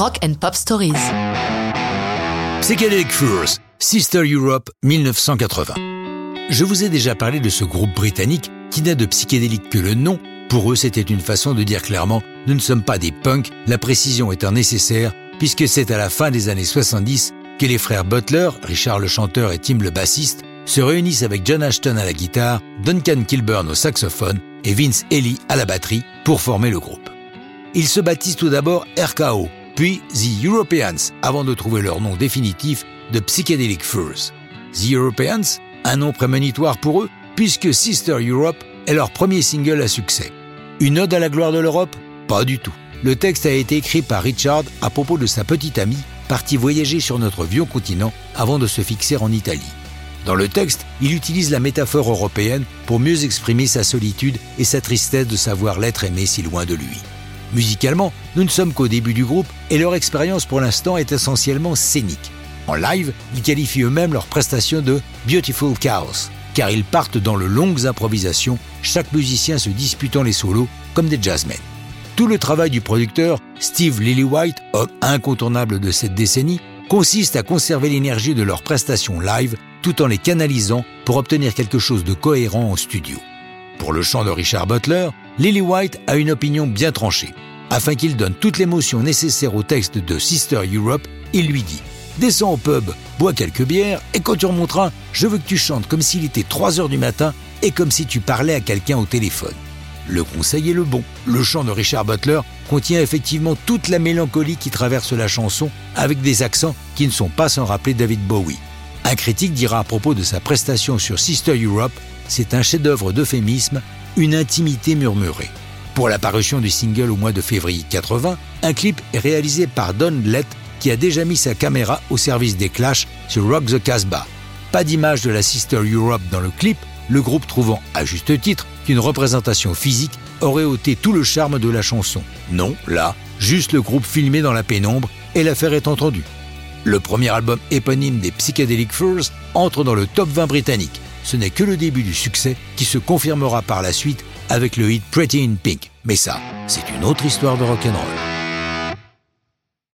Rock and Pop Stories. Psychedelic Furs, Sister Europe 1980. Je vous ai déjà parlé de ce groupe britannique qui n'a de psychédélique que le nom. Pour eux, c'était une façon de dire clairement nous ne sommes pas des punks, la précision étant nécessaire, puisque c'est à la fin des années 70 que les frères Butler, Richard le chanteur et Tim le bassiste, se réunissent avec John Ashton à la guitare, Duncan Kilburn au saxophone et Vince Ely à la batterie pour former le groupe. Ils se baptisent tout d'abord RKO, puis The Europeans, avant de trouver leur nom définitif de Psychedelic Furs. The Europeans, un nom prémonitoire pour eux, puisque Sister Europe est leur premier single à succès. Une ode à la gloire de l'Europe? Pas du tout. Le texte a été écrit par Richard à propos de sa petite amie, partie voyager sur notre vieux continent avant de se fixer en Italie. Dans le texte, il utilise la métaphore européenne pour mieux exprimer sa solitude et sa tristesse de savoir l'être aimé si loin de lui. Musicalement, nous ne sommes qu'au début du groupe et leur expérience pour l'instant est essentiellement scénique. En live, ils qualifient eux-mêmes leur prestation de Beautiful Chaos, car ils partent dans de longues improvisations, chaque musicien se disputant les solos comme des jazzmen. Tout le travail du producteur, Steve Lillywhite, homme incontournable de cette décennie, consiste à conserver l'énergie de leurs prestations live tout en les canalisant pour obtenir quelque chose de cohérent en studio. Pour le chant de Richard Butler, Lily White a une opinion bien tranchée. Afin qu'il donne toute l'émotion nécessaire au texte de Sister Europe, il lui dit Descends au pub, bois quelques bières, et quand tu remonteras, je veux que tu chantes comme s'il était 3 heures du matin et comme si tu parlais à quelqu'un au téléphone. Le conseil est le bon. Le chant de Richard Butler contient effectivement toute la mélancolie qui traverse la chanson avec des accents qui ne sont pas sans rappeler David Bowie. Un critique dira à propos de sa prestation sur Sister Europe, c'est un chef-d'œuvre d'euphémisme, une intimité murmurée. Pour la parution du single au mois de février 80, un clip est réalisé par Don Lett qui a déjà mis sa caméra au service des Clash sur Rock the Casbah. Pas d'image de la Sister Europe dans le clip, le groupe trouvant à juste titre qu'une représentation physique aurait ôté tout le charme de la chanson. Non, là, juste le groupe filmé dans la pénombre et l'affaire est entendue. Le premier album éponyme des Psychedelic Furs entre dans le top 20 britannique. Ce n'est que le début du succès qui se confirmera par la suite avec le hit Pretty in Pink. Mais ça, c'est une autre histoire de rock'n'roll.